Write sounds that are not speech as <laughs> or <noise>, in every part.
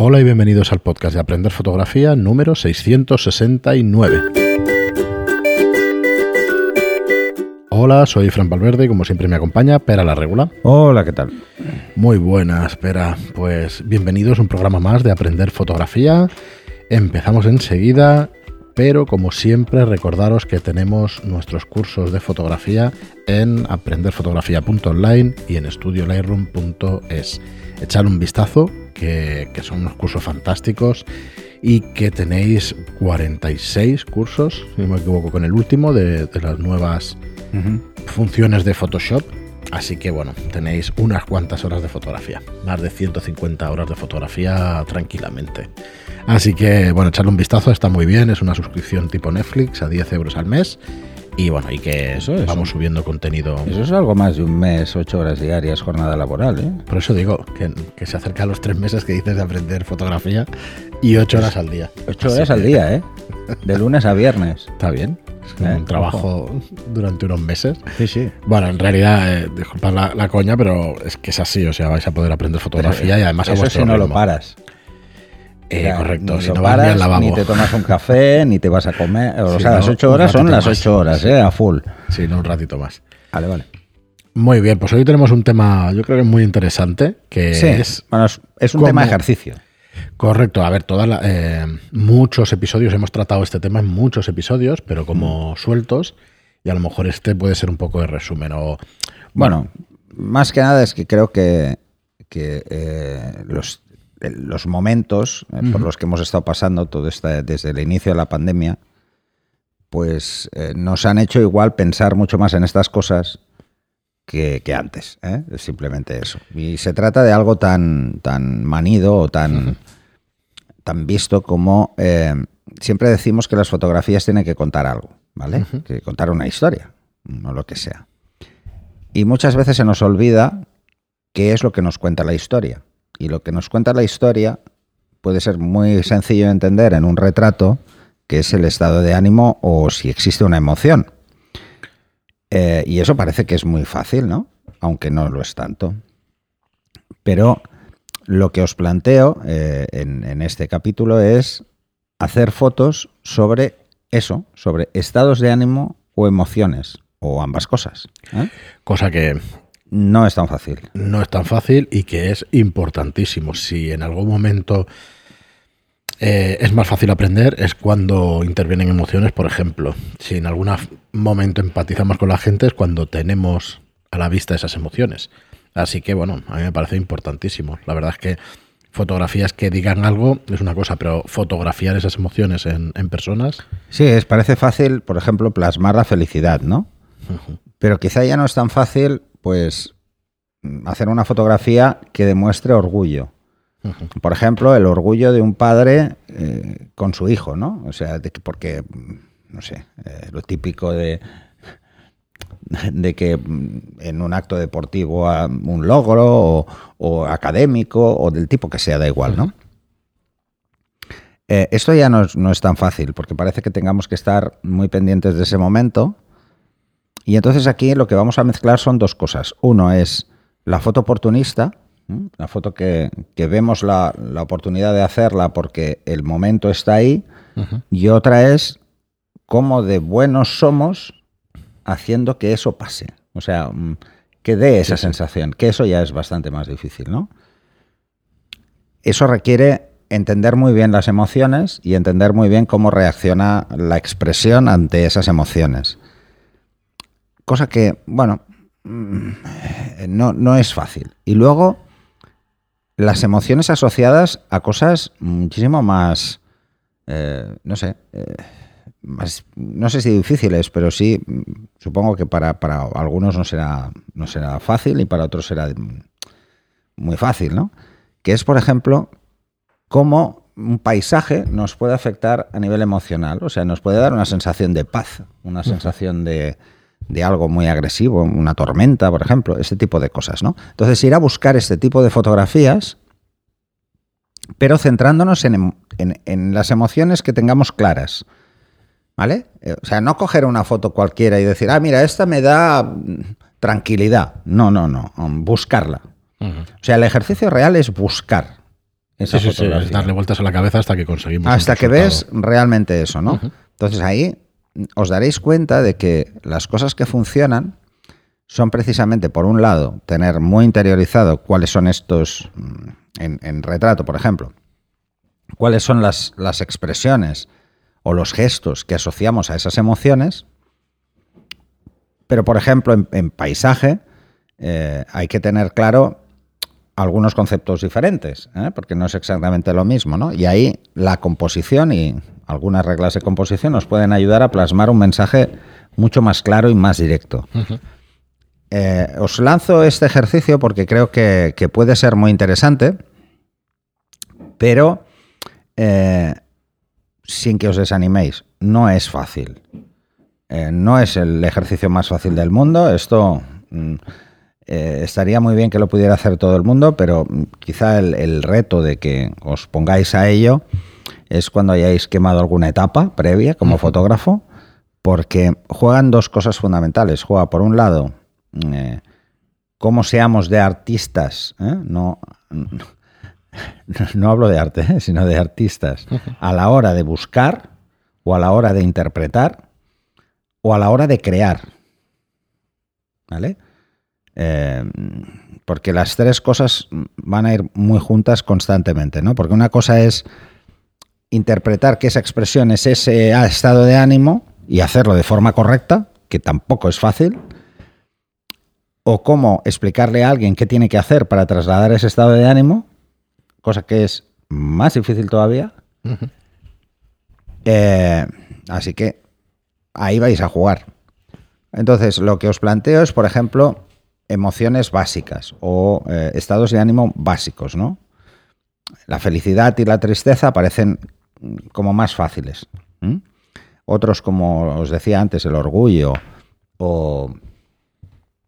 Hola y bienvenidos al podcast de Aprender Fotografía número 669. Hola, soy Fran Valverde y como siempre me acompaña Pera la Regula. Hola, ¿qué tal? Muy buenas, Pera. Pues bienvenidos a un programa más de Aprender Fotografía. Empezamos enseguida, pero como siempre recordaros que tenemos nuestros cursos de fotografía en aprenderfotografía.online y en estudiolightroom.es. Echad un vistazo, que, que son unos cursos fantásticos y que tenéis 46 cursos, si no me equivoco, con el último de, de las nuevas funciones de Photoshop. Así que bueno, tenéis unas cuantas horas de fotografía, más de 150 horas de fotografía tranquilamente. Así que bueno, echarle un vistazo, está muy bien, es una suscripción tipo Netflix a 10 euros al mes. Y bueno, y que Eso es vamos subiendo contenido. Eso es algo más de un mes, ocho horas diarias, jornada laboral, ¿eh? Por eso digo que, que se acerca a los tres meses que dices de aprender fotografía y ocho horas al día. Ocho Así horas al día, ¿eh? De lunes a viernes. <laughs> Está bien. Es como Eh, un trabajo durante unos meses. Sí, sí. Bueno, en realidad, eh, disculpad la, la coña, pero es que es así. O sea, vais a poder aprender fotografía y además a Eso vuestro si no lo paras. Eh, O sea, correcto. Ni Si no vas ni paras, al lavabo. ni te tomas un café, ni te vas a comer. O Sí, sea, no, las ocho un horas son las más. ocho horas, ¿eh? A full. Sí, no, un ratito más. Vale, vale. Muy bien, pues hoy tenemos un tema, yo creo que muy interesante, que Sí, es bueno, es, es un cómo- tema de ejercicio. Correcto, a ver, todas la- eh, muchos episodios hemos tratado este tema en muchos episodios, pero como sueltos, y a lo mejor este puede ser un poco de resumen. O, Bueno, más que nada es que creo que, que, eh, los, los momentos eh, por los que hemos estado pasando todo esta, desde el inicio de la pandemia, pues eh, nos han hecho igual pensar mucho más en estas cosas que, que antes. ¿eh? Es simplemente eso. Y se trata de algo tan, tan manido o tan, tan visto como eh, siempre decimos que las fotografías tienen que contar algo, ¿vale? Que contar una historia, no lo que sea. Y muchas veces se nos olvida qué es lo que nos cuenta la historia. Y lo que nos cuenta la historia puede ser muy sencillo de entender en un retrato, que es el estado de ánimo o si existe una emoción. Eh, y eso parece que es muy fácil, ¿no? Aunque no lo es tanto. Pero lo que os planteo eh, en, este capítulo es hacer fotos sobre eso, sobre estados de ánimo o emociones, o ambas cosas. ¿eh? cosa que No es tan fácil. no es tan fácil y que es importantísimo. Si en algún momento eh, es más fácil aprender, es cuando intervienen emociones, por ejemplo. Si en algún momento empatizamos con la gente, es cuando tenemos a la vista esas emociones. Así que, bueno, a mí me parece importantísimo. La verdad es que fotografías que digan algo es una cosa, pero fotografiar esas emociones en, en personas. Sí, es, parece fácil, por ejemplo, plasmar la felicidad, ¿no? Pero quizá ya no es tan fácil, pues, hacer una fotografía que demuestre orgullo. Por ejemplo, el orgullo de un padre eh, con su hijo, ¿no? O sea, de porque, no sé, eh, lo típico de, de que mm, en un acto deportivo un logro o, o académico o del tipo que sea, da igual, ¿no? Eh, esto ya no es, no es tan fácil porque parece que tengamos que estar muy pendientes de ese momento. Y entonces aquí lo que vamos a mezclar son dos cosas. Uno es la foto oportunista, la foto que, que vemos la, la oportunidad de hacerla porque el momento está ahí. Y otra es cómo de buenos somos haciendo que eso pase. O sea, mm, que dé esa Sí, sí. sensación, que eso ya es bastante más difícil, ¿no? Eso requiere entender muy bien las emociones y entender muy bien cómo reacciona la expresión ante esas emociones. Cosa que, bueno, mm, no, no es fácil. Y luego, las emociones asociadas a cosas muchísimo más, eh, no sé, eh, más, no sé si difíciles, pero sí, mm, supongo que para, para algunos no será, no será fácil y para otros será muy fácil, ¿no? Que es, por ejemplo, cómo un paisaje nos puede afectar a nivel emocional. O sea, nos puede dar una sensación de paz, una sensación de, de algo muy agresivo, una tormenta, por ejemplo, ese tipo de cosas, ¿no? Entonces, ir a buscar este tipo de fotografías, pero centrándonos en, en- en las emociones que tengamos claras. ¿Vale? Eh, O sea, no coger una foto cualquiera y decir, ah, mira, esta me da mm, tranquilidad. No, no, no. mm, Buscarla. O sea, el ejercicio real es buscar esa Sí, sí, sí, fotografía. es darle vueltas a la cabeza hasta que conseguimos. Hasta que ves realmente eso, ¿no? Entonces ahí os daréis cuenta de que las cosas que funcionan son precisamente, por un lado, tener muy interiorizado cuáles son estos, mm, en, retrato, por ejemplo, cuáles son las, las expresiones o los gestos que asociamos a esas emociones. Pero, por ejemplo, en, en paisaje eh, hay que tener claro algunos conceptos diferentes, ¿eh? porque no es exactamente lo mismo, ¿no? Y ahí la composición y algunas reglas de composición nos pueden ayudar a plasmar un mensaje mucho más claro y más directo. Eh, os lanzo este ejercicio porque creo que, que puede ser muy interesante, pero eh, sin que os desaniméis, no es fácil. Eh, no es el ejercicio más fácil del mundo. Esto mm, eh, estaría muy bien que lo pudiera hacer todo el mundo, pero mm, quizá el, el reto de que os pongáis a ello es cuando hayáis quemado alguna etapa previa como fotógrafo, porque juegan dos cosas fundamentales. Juega, por un lado, eh, cómo seamos de artistas, ¿eh? no, no hablo de arte, ¿eh? sino de artistas, a la hora de buscar o a la hora de interpretar o a la hora de crear. ¿Vale? Porque las tres cosas van a ir muy juntas constantemente, ¿no? Porque una cosa es interpretar que esa expresión es ese estado de ánimo y hacerlo de forma correcta, que tampoco es fácil, o cómo explicarle a alguien qué tiene que hacer para trasladar ese estado de ánimo, cosa que es más difícil todavía. Eh, así que ahí vais a jugar. Entonces, lo que os planteo es, por ejemplo, emociones básicas o eh, estados de ánimo básicos, ¿no? La felicidad y la tristeza parecen como más fáciles. Otros, como os decía antes, el orgullo o,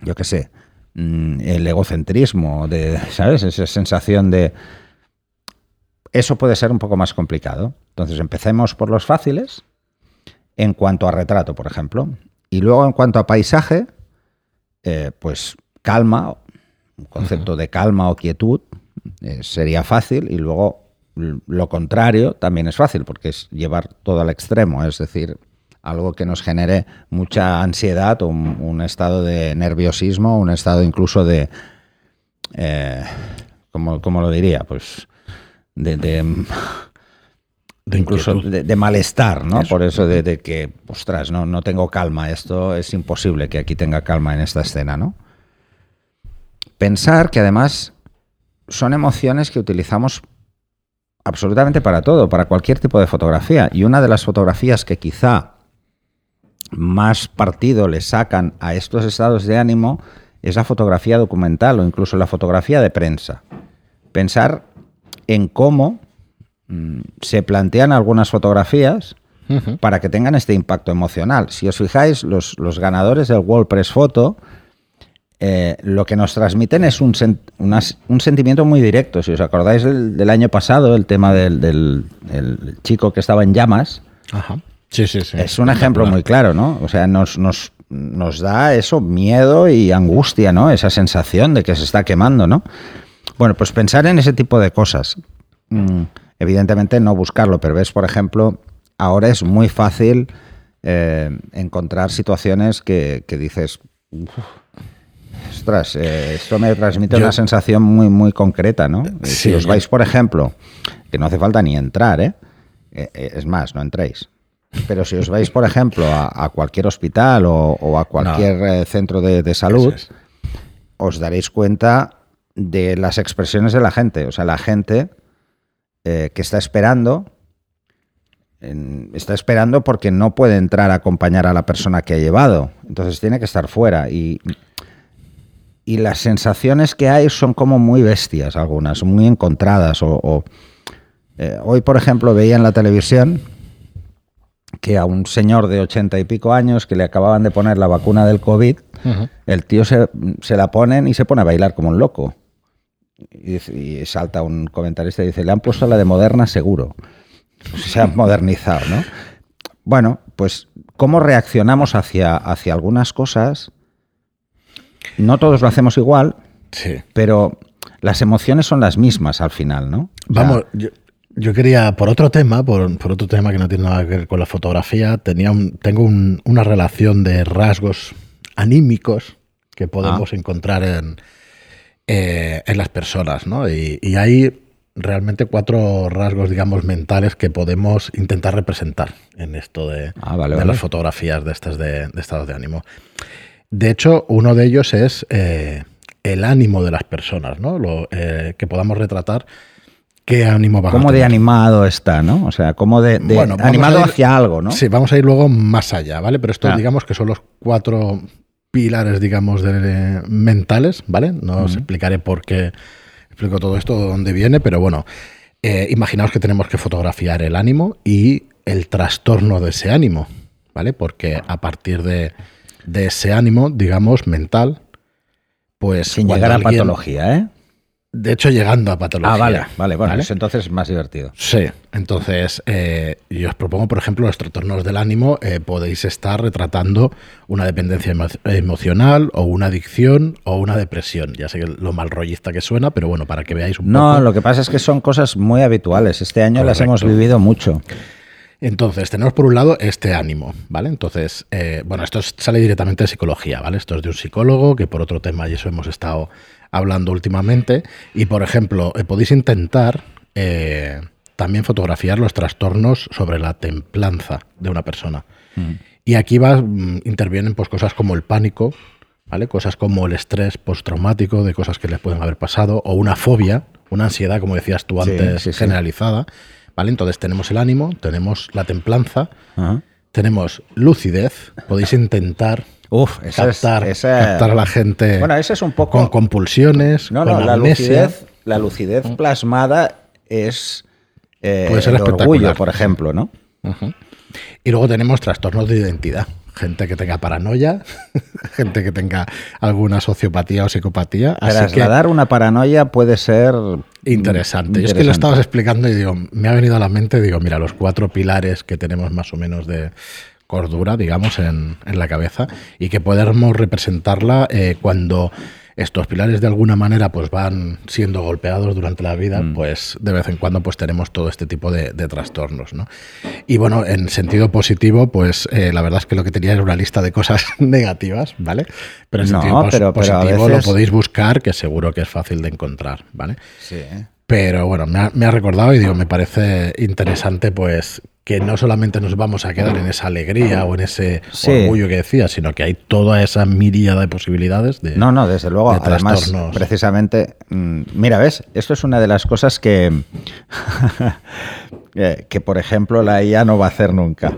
yo qué sé, mm, el egocentrismo, de, ¿sabes? Esa sensación de... Eso puede ser un poco más complicado. Entonces, empecemos por los fáciles en cuanto a retrato, por ejemplo. Y luego, en cuanto a paisaje, eh, pues calma, un concepto de calma o quietud eh, sería fácil. Y luego lo contrario también es fácil, porque es llevar todo al extremo, es decir, algo que nos genere mucha ansiedad o un, un estado de nerviosismo, un estado incluso de... Eh, ¿cómo, cómo lo diría? Pues de- de De incluso de, de malestar, ¿no? Eso. Por eso de, de que, ostras, no, no tengo calma, esto es imposible que aquí tenga calma en esta escena, ¿no? Pensar que además son emociones que utilizamos absolutamente para todo, para cualquier tipo de fotografía. Y una de las fotografías que quizá más partido le sacan a estos estados de ánimo es la fotografía documental o incluso la fotografía de prensa. Pensar en cómo mm, se plantean algunas fotografías para que tengan este impacto emocional. Si os fijáis, los, los ganadores del World Press Photo eh, lo que nos transmiten es un, sen- un sentimiento muy directo. Si os acordáis del, del año pasado, el tema del, del- el chico que estaba en llamas, Ajá. Sí, sí, sí. es un ejemplo muy claro, ¿no? O sea, nos, nos, nos da eso, miedo y angustia, ¿no? Esa sensación de que se está quemando, ¿no? Bueno, pues pensar en ese tipo de cosas. Mm, evidentemente no buscarlo, pero ves, por ejemplo, ahora es muy fácil eh, encontrar situaciones que, que dices, "Uf, ostras, eh, esto me transmite Yo- una sensación muy, muy concreta, ¿no? Sí, si os vais, por ejemplo, que no hace falta ni entrar, ¿eh? Eh, eh, es más, no entréis. Pero si os vais, por ejemplo, a, a cualquier hospital o, o a cualquier centro de, de salud, es. os daréis cuenta de las expresiones de la gente. O sea, la gente eh, que está esperando, en- está esperando porque no puede entrar a acompañar a la persona que ha llevado. Entonces tiene que estar fuera. Y, y las sensaciones que hay son como muy bestias, algunas, muy encontradas. O, o, eh, hoy, por ejemplo, veía en la televisión que a un señor de ochenta y pico años que le acababan de poner la vacuna del COVID, el tío se, se la ponen y se pone a bailar como un loco. Y, salta un comentarista y dice, le han puesto la de Moderna seguro. Se han modernizado, ¿no? Bueno, pues cómo reaccionamos hacia, hacia algunas cosas, no todos lo hacemos igual, Sí. pero las emociones son las mismas al final, ¿no? Vamos, yo, yo quería, por otro tema, por, por, otro tema que no tiene nada que ver con la fotografía, tenía un, tengo un, una relación de rasgos anímicos que podemos Ah. encontrar en, eh, en las personas, ¿no? Y, y hay realmente cuatro rasgos, digamos, mentales que podemos intentar representar en esto de, Ah, vale, de vale. las fotografías de estas de, de estados de ánimo. De hecho, uno de ellos es eh, el ánimo de las personas, ¿no? Lo, eh, que podamos retratar qué ánimo van a ¿Cómo de animado está, no? O sea, como de, de Bueno, vamos animado a ir- hacia algo, ¿no? Sí, vamos a ir luego más allá, ¿vale? Pero esto, Ah. digamos que son los cuatro pilares, digamos, de, mentales, ¿vale? No os explicaré por qué explico todo esto, de dónde viene, pero bueno, eh, imaginaos que tenemos que fotografiar el ánimo y el trastorno de ese ánimo, ¿vale? Porque a partir de, de ese ánimo, digamos, mental, pues... Sin llegar a alguien- patología, ¿eh? De hecho, llegando a patología. Ah, vale, vale, bueno, ¿vale? eso entonces es más divertido. Sí, entonces eh, yo os propongo, por ejemplo, los trastornos del ánimo, eh, podéis estar retratando una dependencia emo- emocional o una adicción o una depresión. Ya sé que lo mal rollista que suena, pero bueno, para que veáis un No, poco. lo que pasa es que son cosas muy habituales. Este año las hemos vivido mucho. Entonces, tenemos por un lado este ánimo, ¿vale? Entonces, eh, bueno, esto es- sale directamente de psicología, ¿vale? Esto es de un psicólogo, que por otro tema, y eso hemos estado hablando últimamente. Y, por ejemplo, eh, podéis intentar eh, también fotografiar los trastornos sobre la templanza de una persona. Y aquí va, mm, intervienen pues, cosas como el pánico, ¿vale? Cosas como el estrés postraumático de cosas que les pueden haber pasado, o una fobia, una ansiedad, como decías tú Sí, antes, sí, sí. generalizada. ¿Vale? Entonces tenemos el ánimo, tenemos la templanza, Ajá. tenemos lucidez. Podéis intentar Uf, esa es- captar, esa- captar a la gente Bueno, ese es un poco... con compulsiones, No, con no, la amnesia. lucidez, la lucidez plasmada es eh, Puede ser el orgullo, por ejemplo, ¿no? Y luego tenemos trastornos de identidad. Gente que tenga paranoia, <laughs> gente que tenga alguna sociopatía o psicopatía. Así que Trasladar una paranoia puede ser interesante. Yo es que lo estabas explicando y digo, me ha venido a la mente, digo, mira, los cuatro pilares que tenemos más o menos de cordura, digamos, en, en la cabeza y que podemos representarla eh, cuando estos pilares de alguna manera pues van siendo golpeados durante la vida, Mm. pues de vez en cuando pues tenemos todo este tipo de, de trastornos, ¿no? Y bueno, en sentido positivo, pues eh, la verdad es que lo que tenía era una lista de cosas <laughs> negativas, ¿vale? Pero en No, sentido pero positivo veces- lo podéis buscar, que seguro que es fácil de encontrar, ¿vale? Sí. Pero bueno, me ha, me ha recordado y digo, me parece interesante pues que no solamente nos vamos a quedar en esa alegría o en ese Sí. orgullo que decía, sino que hay toda esa miríada de posibilidades de... No, no, desde luego. de Además, precisamente, mm, mira, ves, esto es una de las cosas que, <laughs> eh, que por ejemplo, la IA no va a hacer nunca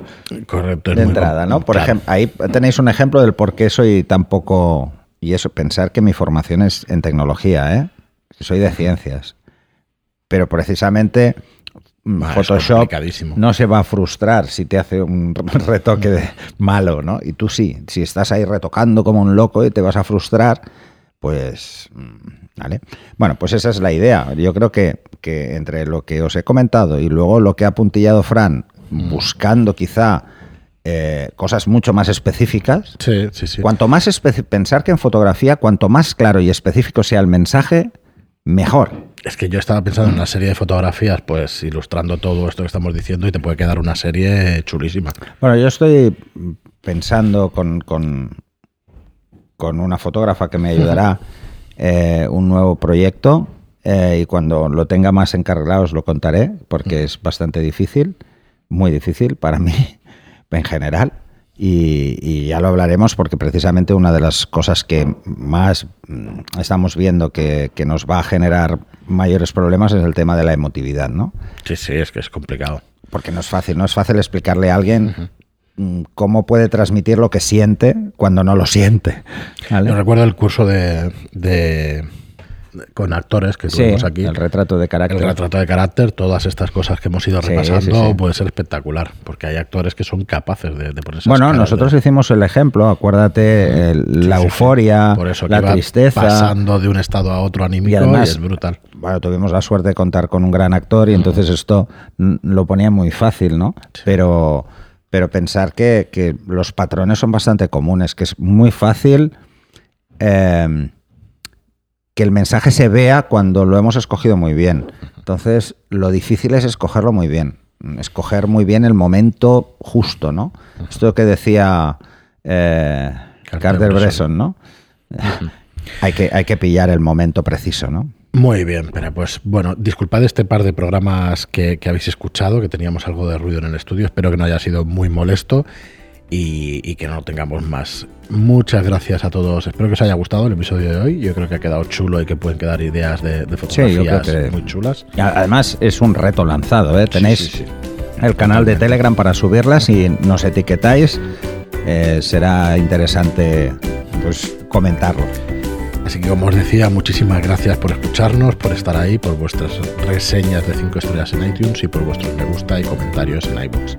Correcto. es de entrada, ¿no? Por claro. ejemplo, ahí tenéis un ejemplo del por qué soy tan poco. Y eso, pensar que mi formación es en tecnología, ¿eh? Soy de ciencias. Pero precisamente mm, Ah, Photoshop no se va a frustrar si te hace un <laughs> retoque de malo, ¿no? Y tú sí, si estás ahí retocando como un loco y te vas a frustrar, pues, mm, ¿vale? Bueno, pues esa es la idea. Yo creo que, que entre lo que os he comentado y luego lo que ha puntillado Fran, buscando quizá eh, cosas mucho más específicas, Sí, sí, sí. cuanto más pensar que en fotografía, cuanto más claro y específico sea el mensaje, mejor. Es que yo estaba pensando en una serie de fotografías, pues ilustrando todo esto que estamos diciendo y te puede quedar una serie chulísima. Bueno, yo estoy pensando con, con, con una fotógrafa que me ayudará eh, un nuevo proyecto eh, y cuando lo tenga más encarrilado os lo contaré porque es bastante difícil, muy difícil para mí <laughs> en general. Y, y ya lo hablaremos porque precisamente una de las cosas que más mm, estamos viendo que, que nos va a generar mayores problemas es el tema de la emotividad, ¿no? Sí, sí, es que es complicado. Porque no es fácil, no es fácil explicarle a alguien mm, cómo puede transmitir lo que siente cuando no lo siente. ¿vale? Yo recuerdo el curso de, de- con actores que Sí, tuvimos aquí. el retrato de carácter. El retrato de carácter, todas estas cosas que hemos ido Sí, repasando, sí, sí. puede ser espectacular, porque hay actores que son capaces de, de poner esas Bueno, nosotros de- hicimos el ejemplo, acuérdate, el- Sí, la sí, sí. euforia, Por eso la tristeza. pasando de un estado a otro anímico y, además- es brutal. Bueno, tuvimos la suerte de contar con un gran actor y entonces esto lo ponía muy fácil, ¿no? Pero, pero pensar que, que los patrones son bastante comunes, que es muy fácil eh, que el mensaje se vea cuando lo hemos escogido muy bien. Entonces, lo difícil es escogerlo muy bien, escoger muy bien el momento justo, ¿no? Esto que decía eh, Carter Bresson, ¿no? <laughs> hay, que, hay que pillar el momento preciso, ¿no? Muy bien, pero pues bueno, disculpad este par de programas que, que, habéis escuchado, que teníamos algo de ruido en el estudio, espero que no haya sido muy molesto y, que no tengamos más. Muchas gracias a todos, espero que os haya gustado el episodio de hoy, yo creo que ha quedado chulo y que pueden quedar ideas de, fotografías muy chulas. Además es un reto lanzado, ¿eh? tenéis el canal de Telegram para subirlas y nos etiquetáis, eh, será interesante pues comentarlo. Así que como os decía, muchísimas gracias por escucharnos, por estar ahí, por vuestras reseñas de 5 estrellas en iTunes y por vuestros me gusta y comentarios en iBooks.